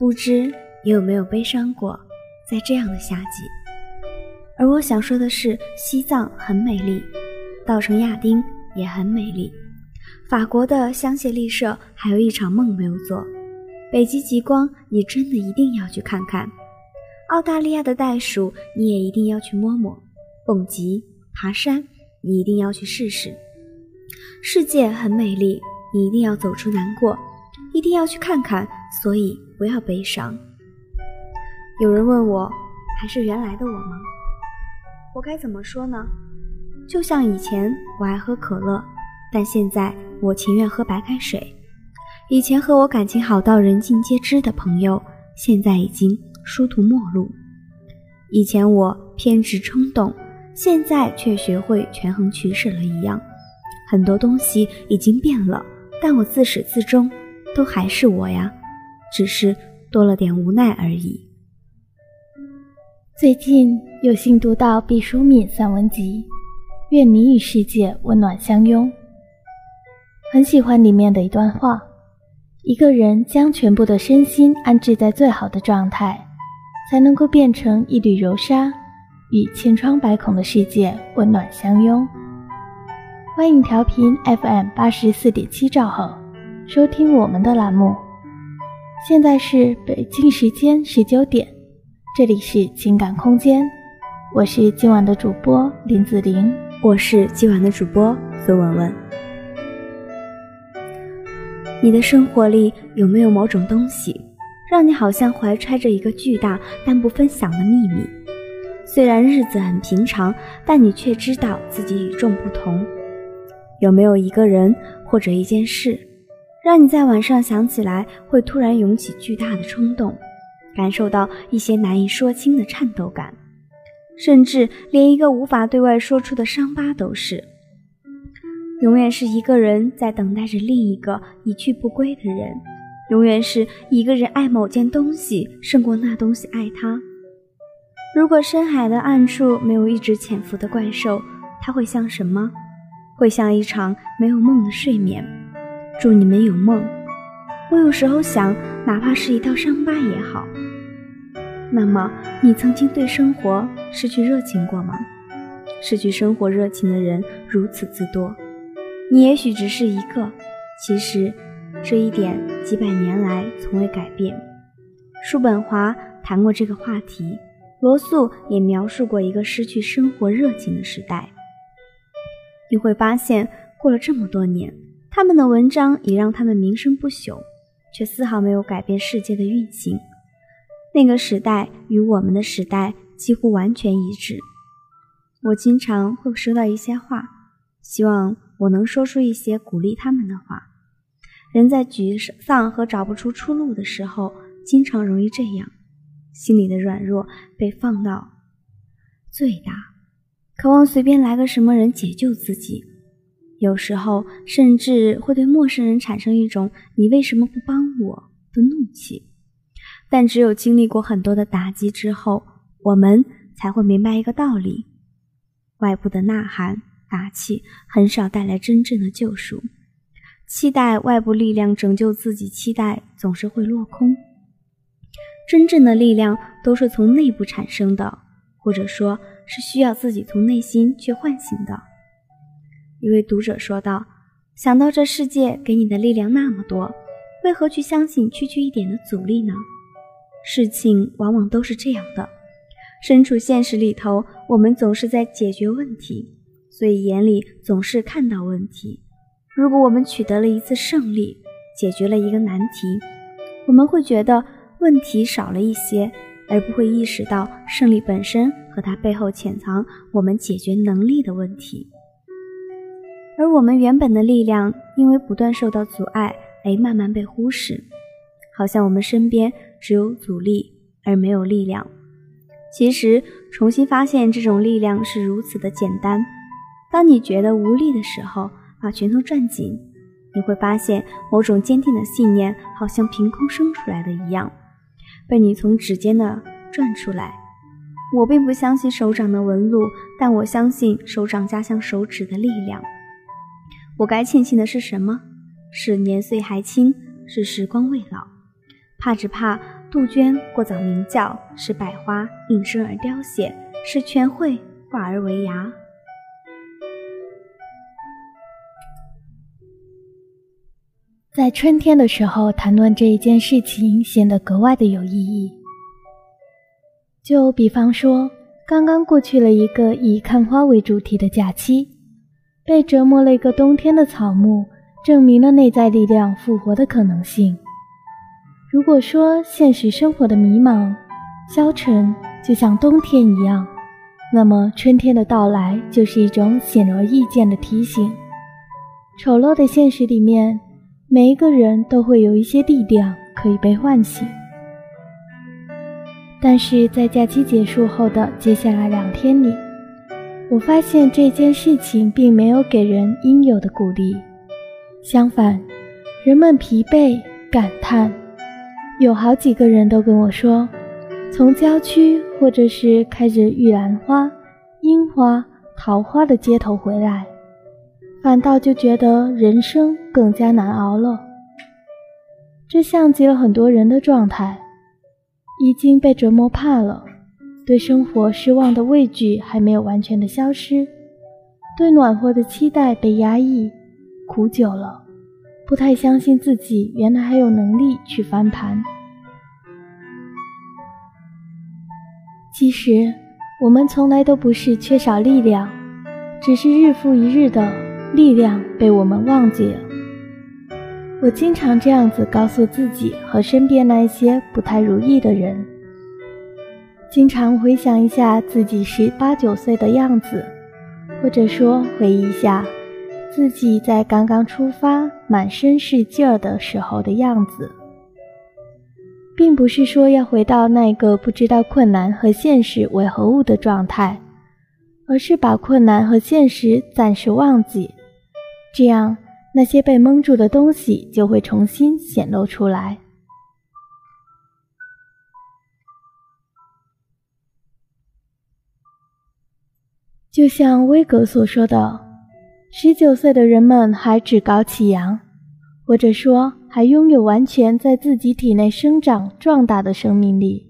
不知你有没有悲伤过，在这样的夏季？而我想说的是，西藏很美丽，稻城亚丁也很美丽，法国的香榭丽舍还有一场梦没有做，北极极光你真的一定要去看看，澳大利亚的袋鼠你也一定要去摸摸，蹦极、爬山你一定要去试试。世界很美丽，你一定要走出难过，一定要去看看，所以不要悲伤。有人问我，还是原来的我吗？我该怎么说呢？就像以前我爱喝可乐，但现在我情愿喝白开水。以前和我感情好到人尽皆知的朋友，现在已经殊途末路。以前我偏执冲动，现在却学会权衡取舍了一样。很多东西已经变了，但我自始至终都还是我呀，只是多了点无奈而已。最近有幸读到毕淑敏散文集《愿你与世界温暖相拥》，很喜欢里面的一段话：一个人将全部的身心安置在最好的状态，才能够变成一缕柔纱，与千疮百孔的世界温暖相拥。欢迎调频 FM 八十四点七兆赫，收听我们的栏目。现在是北京时间十九点。这里是情感空间，我是今晚的主播林子玲，我是今晚的主播孙文文。你的生活里有没有某种东西，让你好像怀揣着一个巨大但不分享的秘密？虽然日子很平常，但你却知道自己与众不同。有没有一个人或者一件事，让你在晚上想起来会突然涌起巨大的冲动？感受到一些难以说清的颤抖感，甚至连一个无法对外说出的伤疤都是。永远是一个人在等待着另一个一去不归的人，永远是一个人爱某件东西胜过那东西爱他。如果深海的暗处没有一直潜伏的怪兽，它会像什么？会像一场没有梦的睡眠。祝你们有梦。我有时候想，哪怕是一道伤疤也好。那么，你曾经对生活失去热情过吗？失去生活热情的人如此之多，你也许只是一个。其实，这一点几百年来从未改变。叔本华谈过这个话题，罗素也描述过一个失去生活热情的时代。你会发现，过了这么多年，他们的文章已让他们名声不朽。却丝毫没有改变世界的运行。那个时代与我们的时代几乎完全一致。我经常会收到一些话，希望我能说出一些鼓励他们的话。人在沮丧和找不出出路的时候，经常容易这样，心里的软弱被放到最大，渴望随便来个什么人解救自己。有时候甚至会对陌生人产生一种“你为什么不帮我”的怒气，但只有经历过很多的打击之后，我们才会明白一个道理：外部的呐喊、打气很少带来真正的救赎。期待外部力量拯救自己，期待总是会落空。真正的力量都是从内部产生的，或者说是需要自己从内心去唤醒的。一位读者说道：“想到这世界给你的力量那么多，为何去相信区区一点的阻力呢？事情往往都是这样的。身处现实里头，我们总是在解决问题，所以眼里总是看到问题。如果我们取得了一次胜利，解决了一个难题，我们会觉得问题少了一些，而不会意识到胜利本身和它背后潜藏我们解决能力的问题。”而我们原本的力量，因为不断受到阻碍而慢慢被忽视，好像我们身边只有阻力而没有力量。其实，重新发现这种力量是如此的简单。当你觉得无力的时候，把拳头攥紧，你会发现某种坚定的信念，好像凭空生出来的一样，被你从指尖的转出来。我并不相信手掌的纹路，但我相信手掌加上手指的力量。我该庆幸的是什么？是年岁还轻，是时光未老。怕只怕杜鹃过早鸣叫，是百花应声而凋谢，是全会化而为芽。在春天的时候谈论这一件事情，显得格外的有意义。就比方说，刚刚过去了一个以看花为主题的假期，被折磨了一个冬天的草木，证明了内在力量复活的可能性。如果说现实生活的迷茫、消沉就像冬天一样，那么春天的到来就是一种显而易见的提醒。丑陋的现实里面。每一个人都会有一些力量可以被唤醒，但是在假期结束后的接下来两天里，我发现这件事情并没有给人应有的鼓励，相反，人们疲惫感叹，有好几个人都跟我说，从郊区或者是开着玉兰花、樱花、桃花的街头回来。反倒就觉得人生更加难熬了。这像极了很多人的状态，已经被折磨怕了，对生活失望的畏惧还没有完全的消失，对暖和的期待被压抑，苦久了，不太相信自己原来还有能力去翻盘。其实我们从来都不是缺少力量，只是日复一日的。力量被我们忘记了。我经常这样子告诉自己和身边那些不太如意的人。经常回想一下自己十八九岁的样子，或者说回忆一下自己在刚刚出发、满身是劲儿的时候的样子，并不是说要回到那个不知道困难和现实为何物的状态，而是把困难和现实暂时忘记。这样，那些被蒙住的东西就会重新显露出来。就像威格所说的，十九岁的人们还趾高气扬，或者说还拥有完全在自己体内生长壮大的生命力。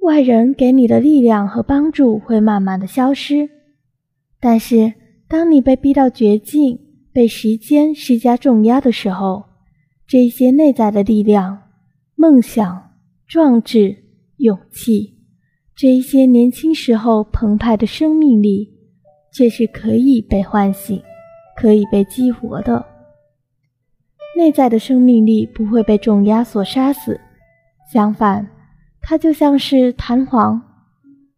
外人给你的力量和帮助会慢慢的消失。但是，当你被逼到绝境，被时间施加重压的时候，这些内在的力量、梦想、壮志、勇气，这一些年轻时候澎湃的生命力，却是可以被唤醒、可以被激活的。内在的生命力不会被重压所杀死，相反，它就像是弹簧，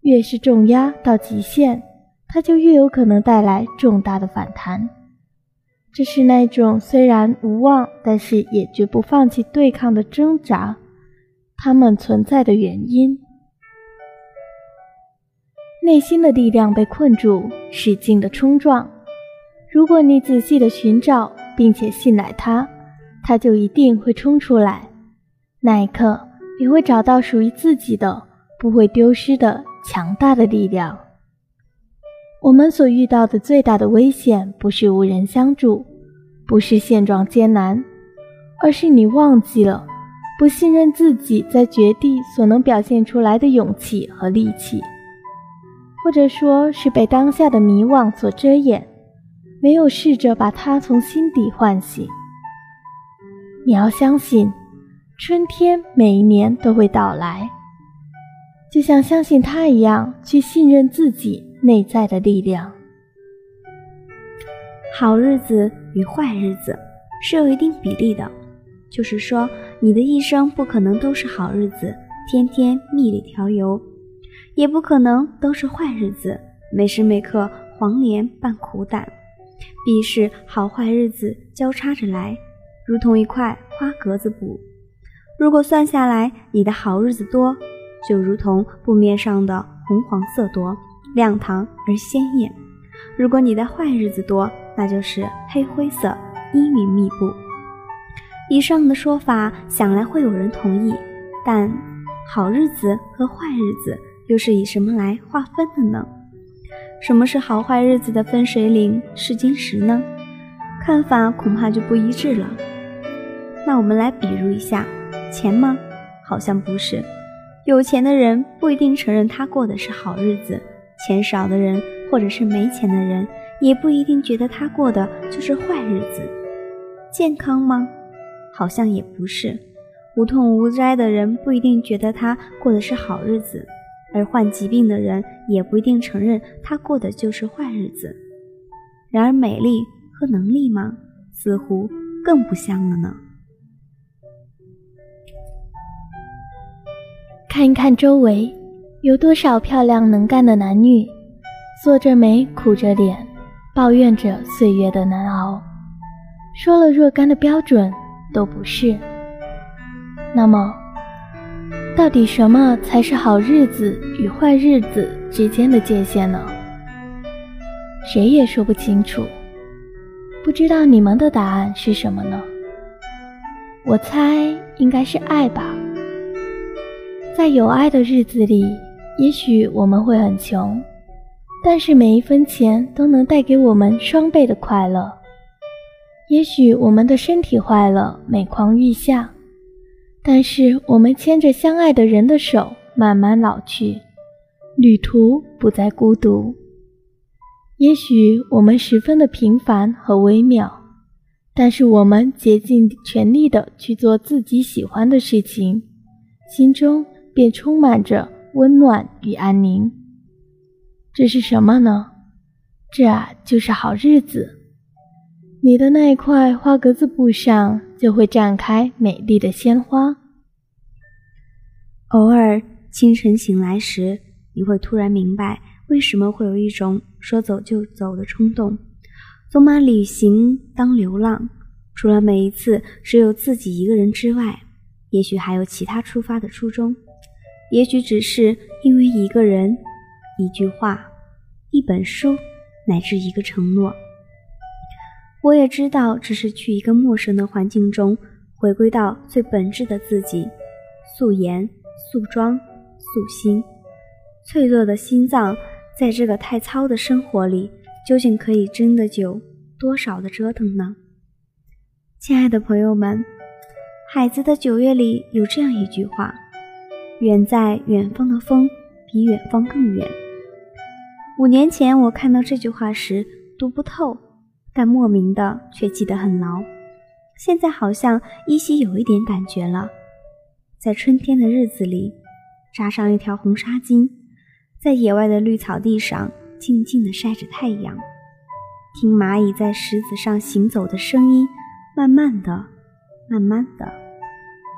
越是重压到极限。它就越有可能带来重大的反弹，这是那种虽然无望，但是也绝不放弃对抗的挣扎，它们存在的原因。内心的力量被困住，使劲的冲撞。如果你仔细的寻找，并且信赖它，它就一定会冲出来。那一刻，你会找到属于自己的、不会丢失的强大的力量。我们所遇到的最大的危险，不是无人相助，不是现状艰难，而是你忘记了，不信任自己在绝地所能表现出来的勇气和力气，或者说是被当下的迷惘所遮掩，没有试着把它从心底唤醒。你要相信，春天每一年都会到来，就像相信它一样，去信任自己。内在的力量。好日子与坏日子是有一定比例的，就是说，你的一生不可能都是好日子，天天蜜里调油，也不可能都是坏日子，每时每刻黄连拌苦胆，必是好坏日子交叉着来，如同一块花格子布。如果算下来，你的好日子多，就如同布面上的红黄色多。亮堂而鲜艳。如果你的坏日子多，那就是黑灰色、阴云密布。以上的说法想来会有人同意，但好日子和坏日子又是以什么来划分的呢？什么是好坏日子的分水岭试金石呢？看法恐怕就不一致了。那我们来比如一下，钱吗？好像不是。有钱的人不一定承认他过的是好日子，钱少的人或者是没钱的人，也不一定觉得他过的就是坏日子。健康吗？好像也不是。无痛无灾的人不一定觉得他过的是好日子，而患疾病的人也不一定承认他过的就是坏日子。然而，美丽和能力吗？似乎更不像了呢。看一看周围，有多少漂亮能干的男女，锁着眉苦着脸，抱怨着岁月的难熬，说了若干的标准都不是。那么，到底什么才是好日子与坏日子之间的界限呢？谁也说不清楚。不知道你们的答案是什么呢？我猜应该是爱吧。在有爱的日子里，也许我们会很穷，但是每一分钱都能带给我们双倍的快乐。也许我们的身体坏了，每况愈下，但是我们牵着相爱的人的手，慢慢老去，旅途不再孤独。也许我们十分的平凡和微妙，但是我们竭尽全力的去做自己喜欢的事情，心中。便充满着温暖与安宁。这是什么呢？这啊就是好日子。你的那一块花格子布上就会绽开美丽的鲜花。偶尔清晨醒来时，你会突然明白为什么会有一种说走就走的冲动，总把旅行当流浪。除了每一次只有自己一个人之外，也许还有其他出发的初衷。也许只是因为一个人、一句话、一本书，乃至一个承诺。我也知道，只是去一个陌生的环境中，回归到最本质的自己，素颜、素妆、素心。脆弱的心脏，在这个太糙的生活里，究竟可以经得久多少的折腾呢？亲爱的朋友们，海子的九月里有这样一句话。远在远方的风，比远方更远。五年前我看到这句话时读不透，但莫名的却记得很牢。现在好像依稀有一点感觉了。在春天的日子里，扎上一条红纱巾，在野外的绿草地上静静地晒着太阳，听蚂蚁在石子上行走的声音，慢慢的，慢慢的，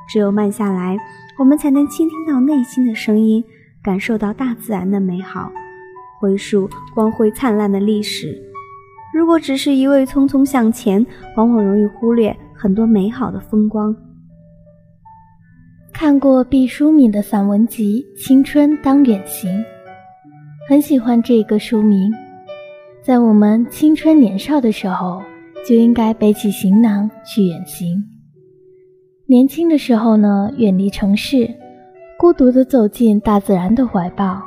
只有慢下来。我们才能倾听到内心的声音，感受到大自然的美好，回溯光辉灿烂的历史。如果只是一味匆匆向前，往往容易忽略很多美好的风光。看过毕淑敏的散文集《青春当远行》，很喜欢这个书名。在我们青春年少的时候，就应该背起行囊去远行。年轻的时候呢，远离城市，孤独地走进大自然的怀抱，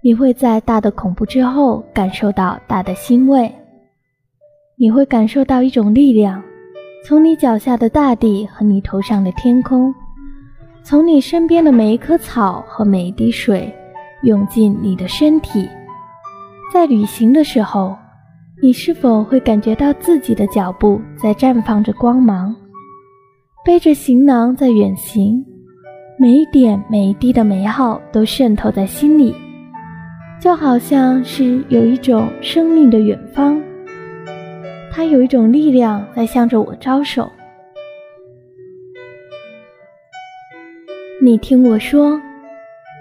你会在大的恐怖之后感受到大的欣慰，你会感受到一种力量，从你脚下的大地和你头上的天空，从你身边的每一棵草和每一滴水，涌进你的身体。在旅行的时候，你是否会感觉到自己的脚步在绽放着光芒？背着行囊在远行，每一点每一滴的美好都渗透在心里，就好像是有一种生命的远方，它有一种力量在向着我招手。你听我说，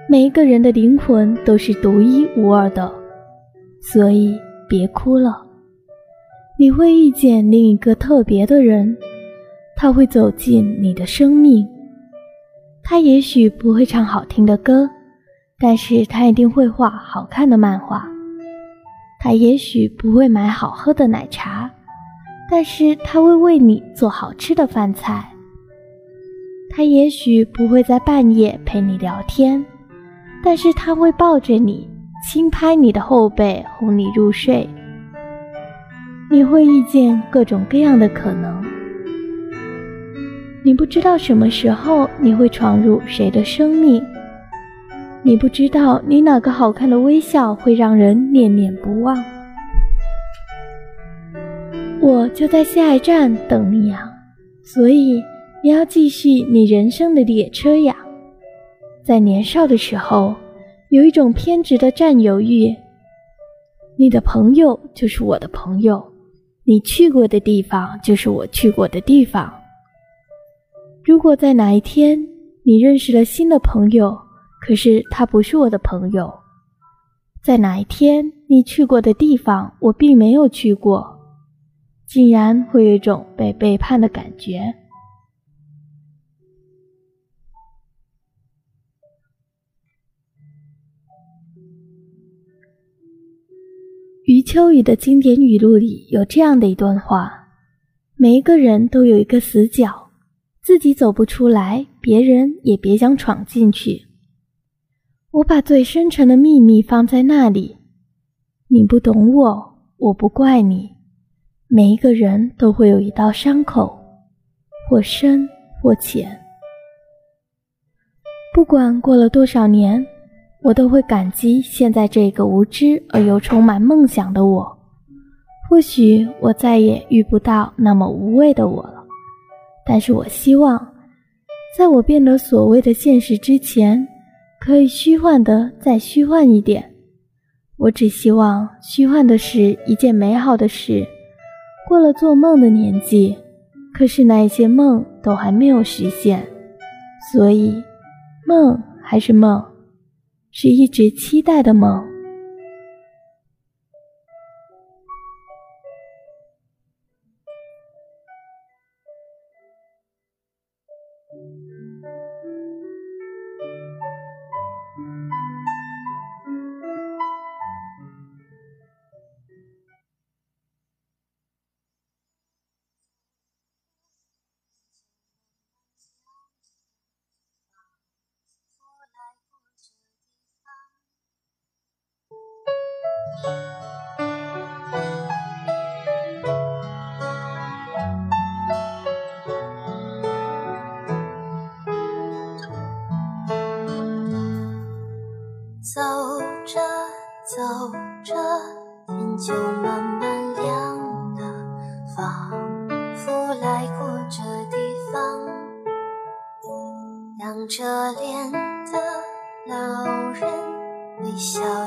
每一个人的灵魂都是独一无二的，所以别哭了，你会遇见另一个特别的人。他会走进你的生命，他也许不会唱好听的歌，但是他一定会画好看的漫画。他也许不会买好喝的奶茶，但是他会为你做好吃的饭菜。他也许不会在半夜陪你聊天，但是他会抱着你，轻拍你的后背，哄你入睡。你会遇见各种各样的可能。你不知道什么时候你会闯入谁的生命，你不知道你哪个好看的微笑会让人念念不忘。我就在下一站等你呀，所以你要继续你人生的列车呀。在年少的时候，有一种偏执的占有欲，你的朋友就是我的朋友，你去过的地方就是我去过的地方。如果在哪一天你认识了新的朋友，可是他不是我的朋友；在哪一天你去过的地方我并没有去过，竟然会有一种被背叛的感觉。余秋雨的经典语录里有这样的一段话：每一个人都有一个死角。自己走不出来，别人也别想闯进去。我把最深沉的秘密放在那里。你不懂我，我不怪你。每一个人都会有一道伤口，或深或浅。不管过了多少年，我都会感激现在这个无知而又充满梦想的我。或许我再也遇不到那么无畏的我了。但是我希望，在我变得所谓的现实之前，可以虚幻的再虚幻一点。我只希望虚幻的是一件美好的事。过了做梦的年纪，可是那一些梦都还没有实现，所以梦还是梦，是一直期待的梦。路慢慢亮了，仿佛来过这地方。仰着脸的老人，微笑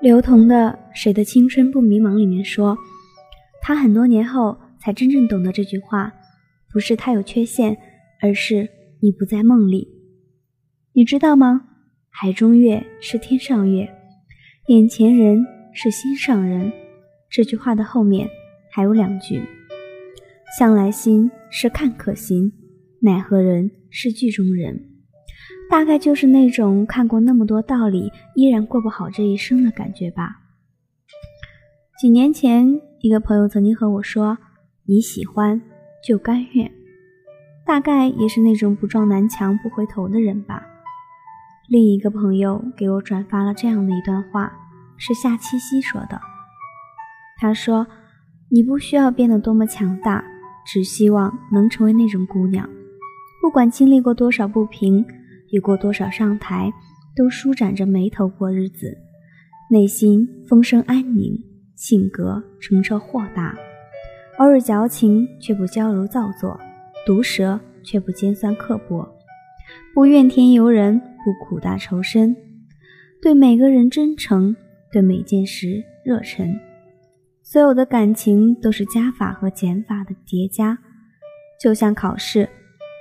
刘同的《谁的青春不迷茫》里面说，他很多年后才真正懂得这句话，不是他有缺陷，而是你不在梦里。你知道吗？海中月是天上月，眼前人是心上人。这句话的后面还有两句：向来心是看客心，奈何人是剧中人。大概就是那种看过那么多道理，依然过不好这一生的感觉吧。几年前，一个朋友曾经和我说：“你喜欢就甘愿。”大概也是那种不撞南墙不回头的人吧。另一个朋友给我转发了这样的一段话，是夏七夕说的。他说：“你不需要变得多么强大，只希望能成为那种姑娘，不管经历过多少不平。”遇过多少上台，都舒展着眉头过日子，内心风声安宁，性格澄澈豁达，偶尔矫情却不娇柔造作，毒舌却不尖酸刻薄，不怨天尤人，不苦大仇深，对每个人真诚，对每件事热忱，所有的感情都是加法和减法的叠加，就像考试，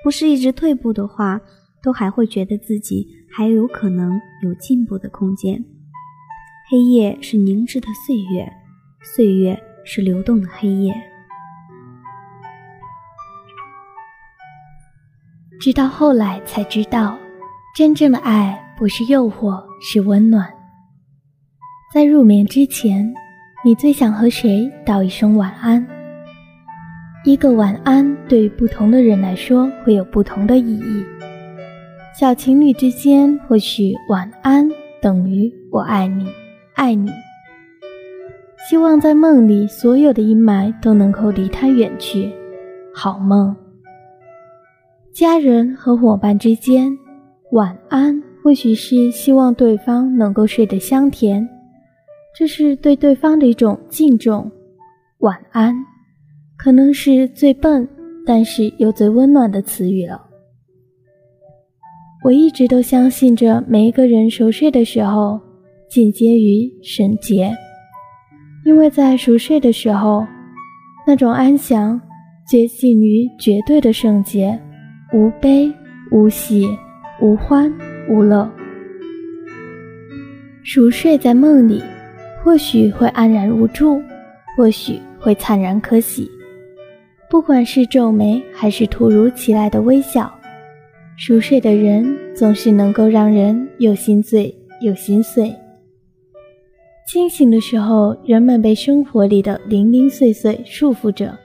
不是一直退步的话。都还会觉得自己还有可能有进步的空间。黑夜是凝滞的岁月，岁月是流动的黑夜。直到后来才知道，真正的爱不是诱惑，是温暖。在入眠之前，你最想和谁道一声晚安？一个晚安对于不同的人来说会有不同的意义。小情侣之间，或许晚安等于我爱你，爱你。希望在梦里，所有的阴霾都能够离他远去。好梦。家人和伙伴之间，晚安或许是希望对方能够睡得香甜，这是对对方的一种敬重。晚安，可能是最笨，但是又最温暖的词语了。我一直都相信着，每一个人熟睡的时候，进阶于神洁，因为在熟睡的时候，那种安详接近于绝对的圣洁，无悲无喜，无欢无乐。熟睡在梦里，或许会安然无助，或许会灿然可喜，不管是皱眉，还是突如其来的微笑。熟睡的人总是能够让人又心醉又心碎。清醒的时候，人们被生活里的零零碎碎束缚着，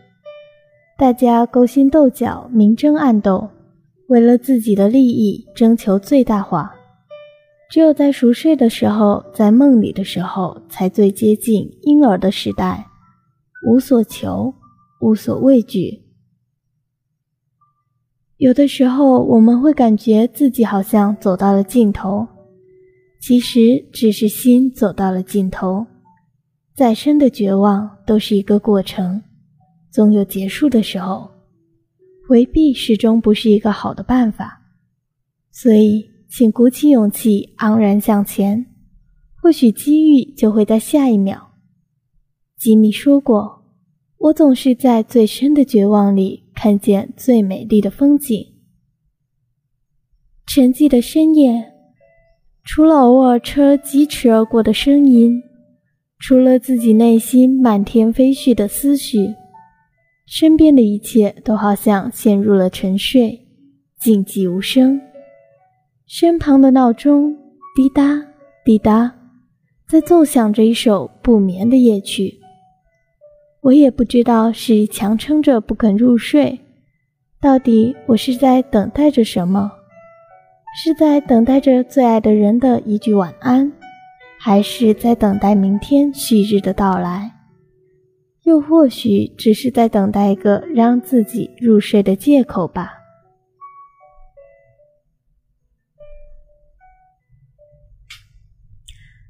大家勾心斗角、明争暗斗，为了自己的利益征求最大化。只有在熟睡的时候，在梦里的时候，才最接近婴儿的时代，无所求，无所畏惧。有的时候，我们会感觉自己好像走到了尽头，其实只是心走到了尽头。再深的绝望都是一个过程，总有结束的时候。回避始终不是一个好的办法，所以，请鼓起勇气，昂然向前。或许机遇就会在下一秒。吉米说过：“我总是在最深的绝望里。”看见最美丽的风景。沉寂的深夜，除了偶尔车疾驰而过的声音，除了自己内心满天飞絮的思绪，身边的一切都好像陷入了沉睡，静寂无声。身旁的闹钟滴答滴答，在奏响着一首不眠的夜曲。我也不知道是强撑着不肯入睡，到底我是在等待着什么？是在等待着最爱的人的一句晚安，还是在等待明天旭日的到来？又或许只是在等待一个让自己入睡的借口吧。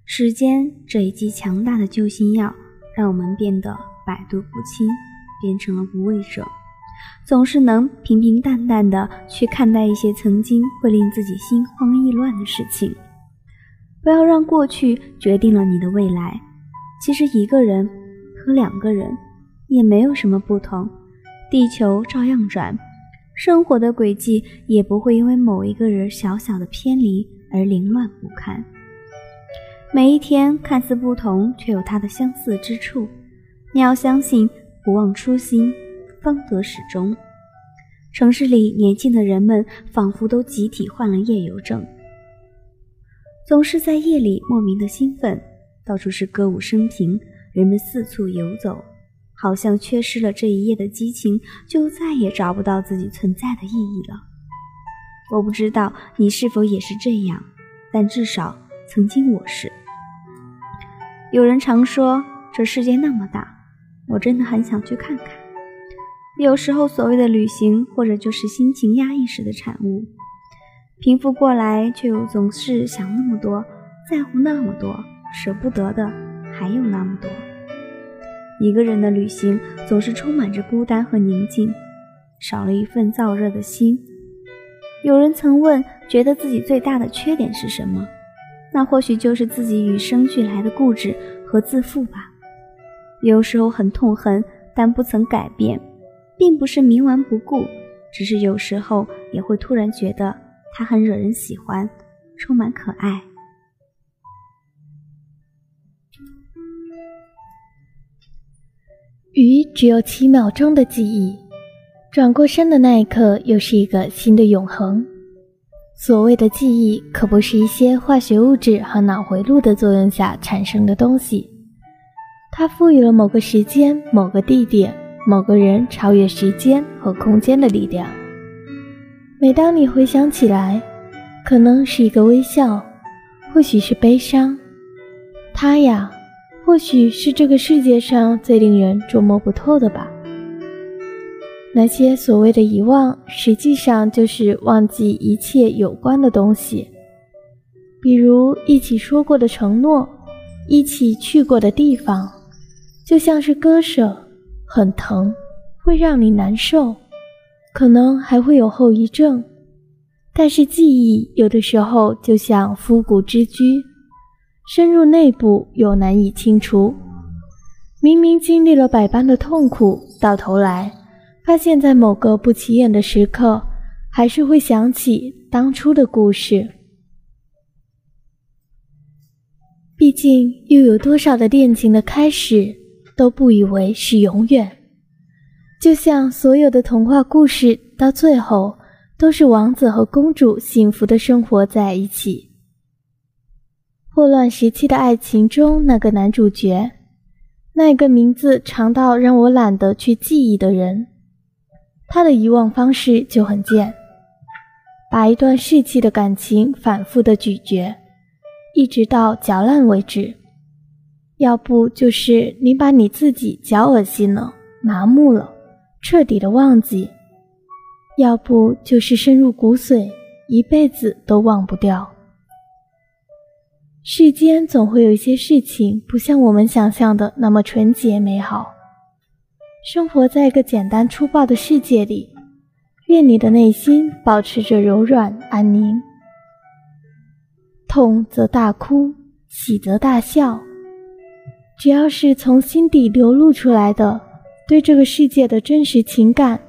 时间这一剂强大的救心药，让我们变得。百毒不侵，变成了无畏者，总是能平平淡淡的去看待一些曾经会令自己心慌意乱的事情。不要让过去决定了你的未来。其实一个人和两个人也没有什么不同，地球照样转，生活的轨迹也不会因为某一个人小小的偏离而凌乱不堪。每一天看似不同，却有它的相似之处。你要相信，不忘初心，方得始终。城市里年轻的人们仿佛都集体患了夜游症，总是在夜里莫名的兴奋，到处是歌舞升平，人们四处游走，好像缺失了这一夜的激情，就再也找不到自己存在的意义了。我不知道你是否也是这样，但至少曾经我是。有人常说这世界那么大，我真的很想去看看。有时候，所谓的旅行，或者就是心情压抑时的产物。平复过来，却又总是想那么多，在乎那么多，舍不得的还有那么多。一个人的旅行，总是充满着孤单和宁静，少了一份燥热的心。有人曾问，觉得自己最大的缺点是什么？那或许就是自己与生俱来的固执和自负吧。有时候很痛恨，但不曾改变。并不是冥顽不顾，只是有时候也会突然觉得他很惹人喜欢，充满可爱。鱼只有七秒钟的记忆，转过身的那一刻又是一个新的永恒。所谓的记忆，可不是一些化学物质和脑回路的作用下产生的东西，它赋予了某个时间、某个地点。某个人超越时间和空间的力量。每当你回想起来，可能是一个微笑，或许是悲伤。他呀，或许是这个世界上最令人捉摸不透的吧。那些所谓的遗忘，实际上就是忘记一切有关的东西，比如一起说过的承诺，一起去过的地方，就像是割舍。很疼，会让你难受，可能还会有后遗症。但是记忆有的时候就像枯骨之居，深入内部又难以清除。明明经历了百般的痛苦，到头来发现，在某个不起眼的时刻，还是会想起当初的故事。毕竟，又有多少的恋情的开始？都不以为是永远，就像所有的童话故事，到最后都是王子和公主幸福的生活在一起。霍乱时期的爱情中，那个男主角，那个名字长到让我懒得去记忆的人，他的遗忘方式就很贱，把一段逝去的感情反复的咀嚼，一直到嚼烂为止。要不就是你把你自己嚼恶心了、麻木了，彻底的忘记；要不就是深入骨髓，一辈子都忘不掉。世间总会有一些事情不像我们想象的那么纯洁美好。生活在一个简单粗暴的世界里，愿你的内心保持着柔软安宁。痛则大哭，喜则大笑。只要是从心底流露出来的，对这个世界的真实情感，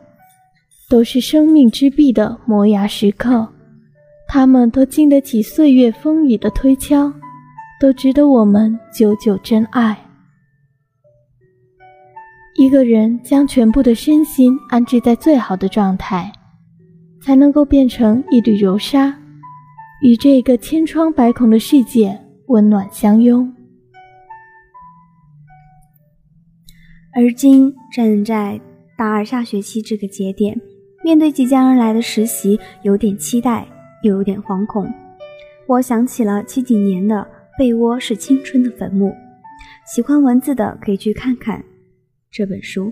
都是生命之壁的磨牙时刻。他们都经得起岁月风雨的推敲，都值得我们久久珍爱。一个人将全部的身心安置在最好的状态，才能够变成一缕柔纱，与这个千疮百孔的世界温暖相拥。而今站在大二下学期这个节点，面对即将而来的实习，有点期待，又有点惶恐。我想起了七几年的《被窝是青春的坟墓》，喜欢文字的可以去看看这本书。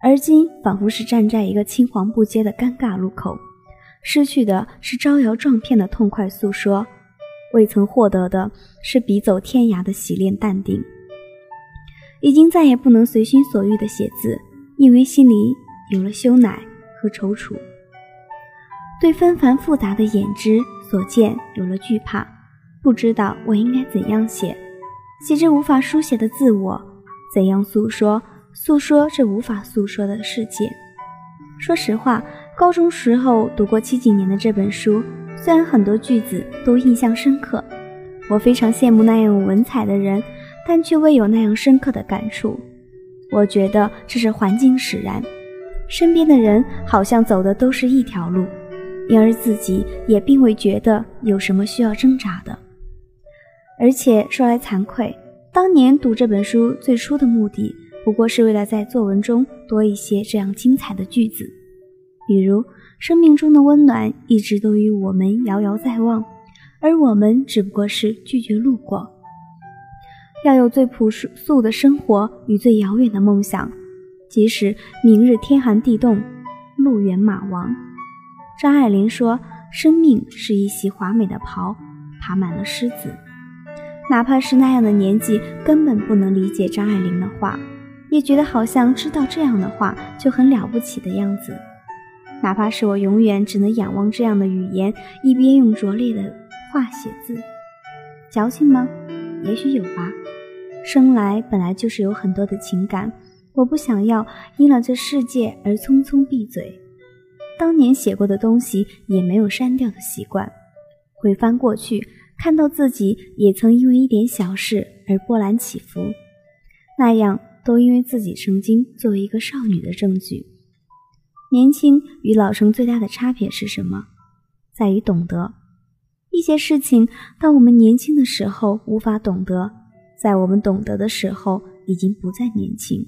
而今仿佛是站在一个青黄不接的尴尬路口，失去的是招摇撞骗的痛快诉说，未曾获得的是笔走天涯的洗练淡定。已经再也不能随心所欲地写字，因为心里有了羞赧和踌躇；对纷繁复杂的眼之所见有了惧怕，不知道我应该怎样写，写这无法书写的自我，怎样诉说，诉说这无法诉说的世界。说实话，高中时候读过七几年的这本书，虽然很多句子都印象深刻，我非常羡慕那样有文采的人，但却未有那样深刻的感触。我觉得这是环境使然，身边的人好像走的都是一条路，因而自己也并未觉得有什么需要挣扎的。而且说来惭愧，当年读这本书最初的目的。不过是为了在作文中多一些这样精彩的句子，比如生命中的温暖一直都与我们遥遥在望，而我们只不过是拒绝路过。要有最朴素的生活与最遥远的梦想，即使明日天寒地冻，路远马亡。张爱玲说：“生命是一袭华美的袍，爬满了虱子。”哪怕是那样的年纪，根本不能理解张爱玲的话。也觉得好像知道这样的话就很了不起的样子，哪怕是我永远只能仰望这样的语言，一边用拙劣的话写字，矫情吗？也许有吧。生来本来就是有很多的情感，我不想要因了这世界而匆匆闭嘴。当年写过的东西也没有删掉的习惯，回翻过去，看到自己也曾因为一点小事而波澜起伏，那样。都因为自己曾经作为一个少女的证据。年轻与老成最大的差别是什么？在于懂得一些事情。当我们年轻的时候无法懂得，在我们懂得的时候已经不再年轻。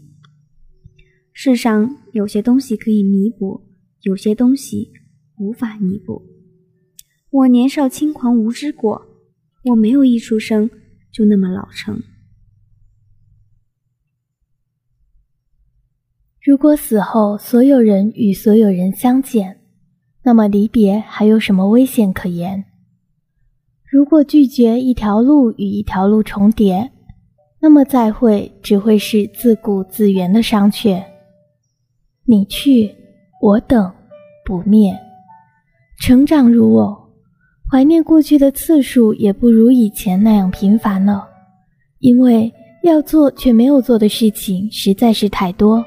世上有些东西可以弥补，有些东西无法弥补。我年少轻狂无知过，我没有一出生就那么老成。如果死后所有人与所有人相见，那么离别还有什么危险可言？如果拒绝一条路与一条路重叠，那么再会只会是自顾自圆的商榷。你去，我等，不灭。成长如我，怀念过去的次数也不如以前那样频繁了，因为要做却没有做的事情实在是太多。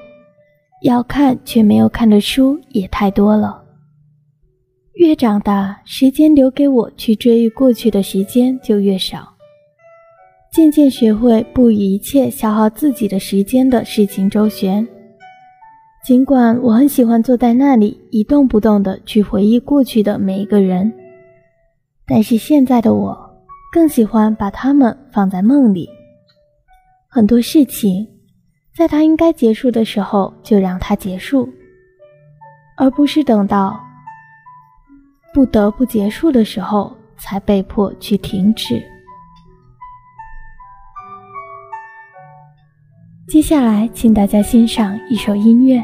要看却没有看的书也太多了。越长大，时间留给我去追忆过去的时间就越少。渐渐学会不以一切消耗自己的时间的事情周旋。尽管我很喜欢坐在那里一动不动的去回忆过去的每一个人，但是现在的我更喜欢把他们放在梦里。很多事情。在它应该结束的时候，就让它结束，而不是等到不得不结束的时候才被迫去停止。接下来，请大家欣赏一首音乐。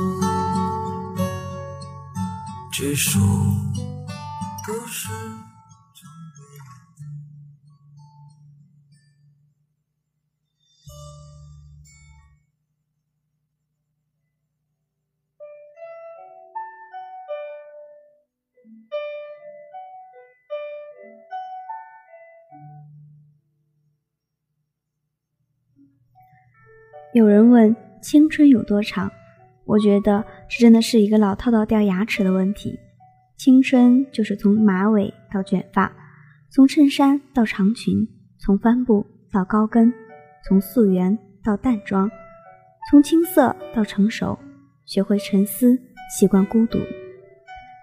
这首歌是唱给你。有人问青春有多长？我觉得这真的是一个老套到掉牙齿的问题。青春就是从马尾到卷发，从衬衫到长裙，从帆布到高跟，从素颜到淡妆，从青涩到成熟，学会沉思，习惯孤独，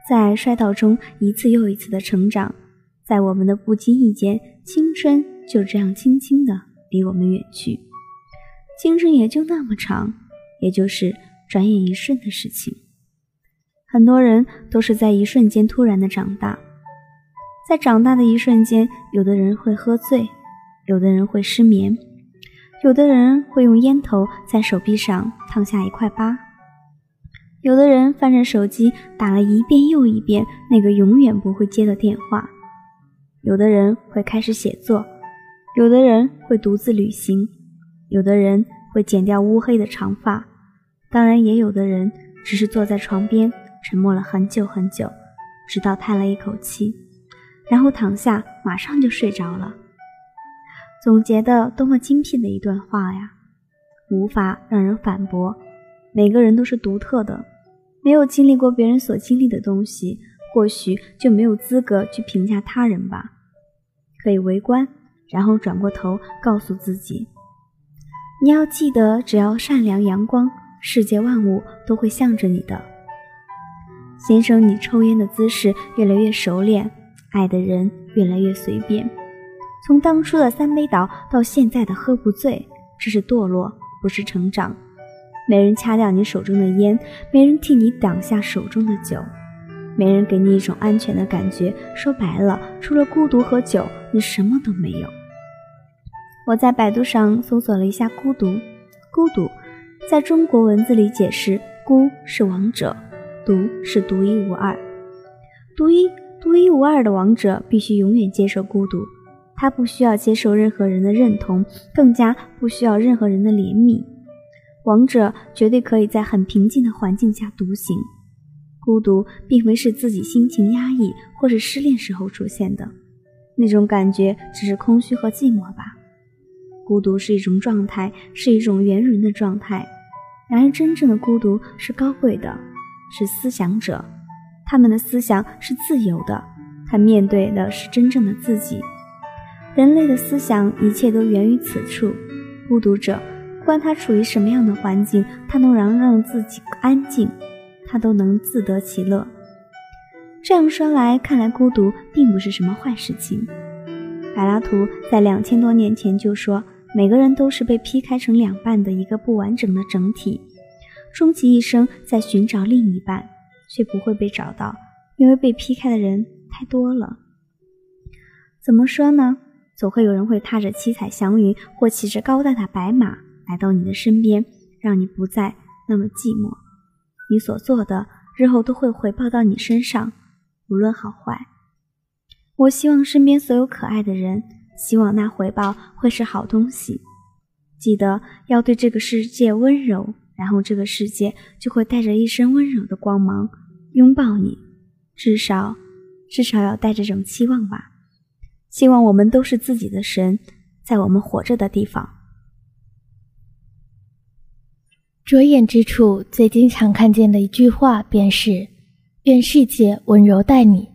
在摔倒中一次又一次的成长，在我们的不经意间，青春就这样轻轻的离我们远去。青春也就那么长，也就是转眼一瞬的事情。很多人都是在一瞬间突然的长大，在长大的一瞬间，有的人会喝醉，有的人会失眠，有的人会用烟头在手臂上烫下一块疤，有的人翻着手机打了一遍又一遍那个永远不会接的电话，有的人会开始写作，有的人会独自旅行。有的人会剪掉乌黑的长发，当然也有的人只是坐在床边沉默了很久很久，直到叹了一口气，然后躺下，马上就睡着了。总结的多么精辟的一段话呀，无法让人反驳。每个人都是独特的，没有经历过别人所经历的东西，或许就没有资格去评价他人吧。可以围观，然后转过头告诉自己。你要记得，只要善良阳光，世界万物都会向着你的。先生，你抽烟的姿势越来越熟练，爱的人越来越随便。从当初的三杯倒到现在的喝不醉，这是堕落，不是成长。没人掐掉你手中的烟，没人替你挡下手中的酒，没人给你一种安全的感觉。说白了，除了孤独和酒，你什么都没有。我在百度上搜索了一下“孤独”，孤独在中国文字里解释：孤是王者，独是独一无二。独一独一无二的王者必须永远接受孤独，他不需要接受任何人的认同，更加不需要任何人的怜悯。王者绝对可以在很平静的环境下独行。孤独并非是自己心情压抑或是失恋时候出现的，那种感觉只是空虚和寂寞吧。孤独是一种状态，是一种圆润的状态。然而，真正的孤独是高贵的，是思想者，他们的思想是自由的，他面对的是真正的自己。人类的思想，一切都源于此处。孤独者，不管他处于什么样的环境，他都能让自己安静，他都能自得其乐。这样说来，看来孤独并不是什么坏事情。柏拉图在两千多年前就说。每个人都是被劈开成两半的一个不完整的整体，终其一生在寻找另一半，却不会被找到，因为被劈开的人太多了。怎么说呢？总会有人会踏着七彩祥云，或骑着高大的白马来到你的身边，让你不再那么寂寞。你所做的，日后都会回报到你身上，无论好坏。我希望身边所有可爱的人。希望那回报会是好东西。记得要对这个世界温柔，然后这个世界就会带着一身温柔的光芒拥抱你。至少，至少要带着这种期望吧。希望我们都是自己的神，在我们活着的地方。着眼之处最经常看见的一句话便是：“愿世界温柔待你。”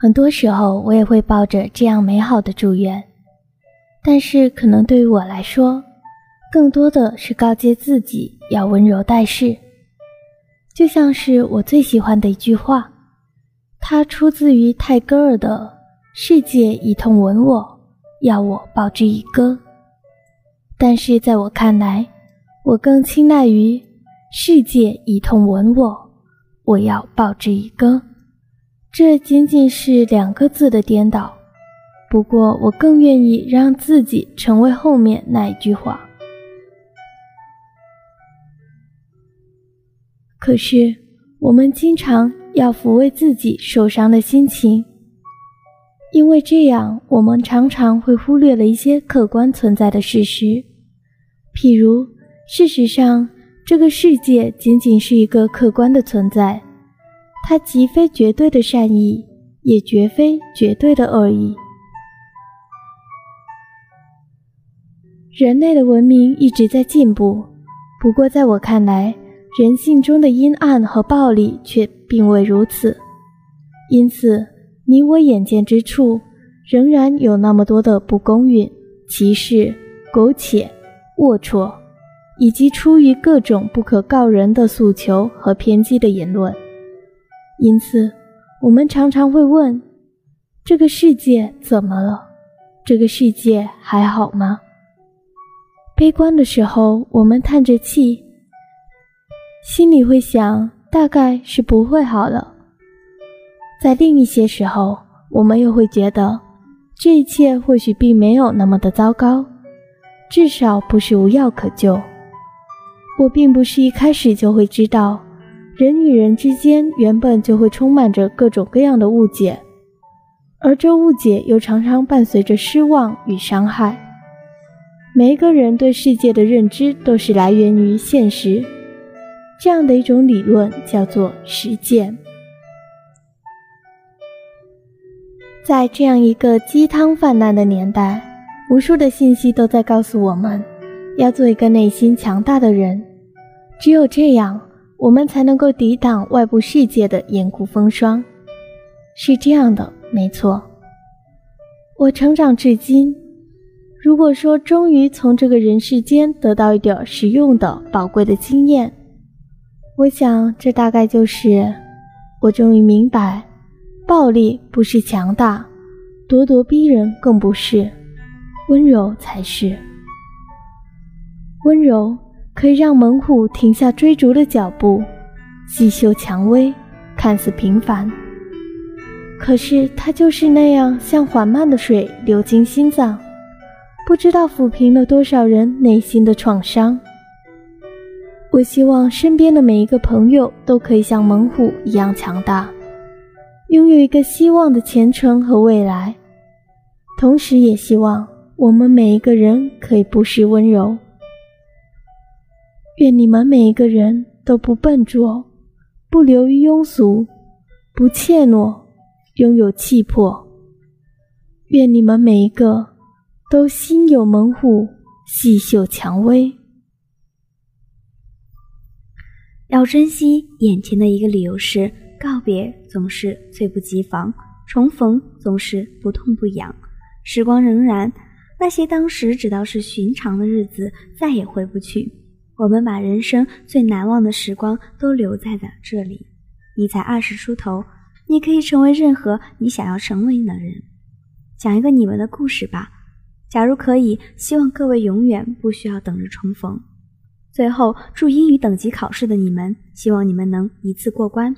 很多时候，我也会抱着这样美好的祝愿，但是可能对于我来说，更多的是告诫自己要温柔待世。就像是我最喜欢的一句话，它出自于泰戈尔的“世界以痛吻我，要我报之以歌”。但是在我看来，我更青睐于“世界以痛吻我，我要报之以歌”。这仅仅是两个字的颠倒，不过我更愿意让自己成为后面那一句话。可是，我们经常要抚慰自己受伤的心情，因为这样，我们常常会忽略了一些客观存在的事实，譬如，事实上，这个世界仅仅是一个客观的存在。它既非绝对的善意，也绝非绝对的恶意。人类的文明一直在进步，不过在我看来，人性中的阴暗和暴力却并未如此。因此，你我眼见之处，仍然有那么多的不公允、歧视、苟且、龌龊，以及出于各种不可告人的诉求和偏激的言论。因此，我们常常会问：这个世界怎么了？这个世界还好吗？悲观的时候，我们叹着气，心里会想，大概是不会好了。在另一些时候，我们又会觉得，这一切或许并没有那么的糟糕，至少不是无药可救。我并不是一开始就会知道。人与人之间原本就会充满着各种各样的误解，而这误解又常常伴随着失望与伤害。每一个人对世界的认知都是来源于现实，这样的一种理论叫做实践。在这样一个鸡汤泛滥的年代，无数的信息都在告诉我们，要做一个内心强大的人，只有这样。我们才能够抵挡外部世界的严酷风霜，是这样的，没错。我成长至今，如果说终于从这个人世间得到一点实用的宝贵的经验，我想这大概就是我终于明白，暴力不是强大，咄咄逼人更不是，温柔才是。温柔。可以让猛虎停下追逐的脚步，细嗅蔷薇，看似平凡，可是它就是那样像缓慢的水流进心脏，不知道抚平了多少人内心的创伤。我希望身边的每一个朋友都可以像猛虎一样强大，拥有一个希望的前程和未来。同时，也希望我们每一个人可以不失温柔。愿你们每一个人都不笨拙，不流于庸俗，不怯懦，拥有气魄。愿你们每一个都心有猛虎，细嗅蔷薇。要珍惜眼前的一个理由是：告别总是猝不及防，重逢总是不痛不痒。时光荏苒，那些当时只道是寻常的日子再也回不去。我们把人生最难忘的时光都留在了这里。你才二十出头，你可以成为任何你想要成为的人。讲一个你们的故事吧。假如可以，希望各位永远不需要等着重逢。最后，祝英语等级考试的你们，希望你们能一次过关。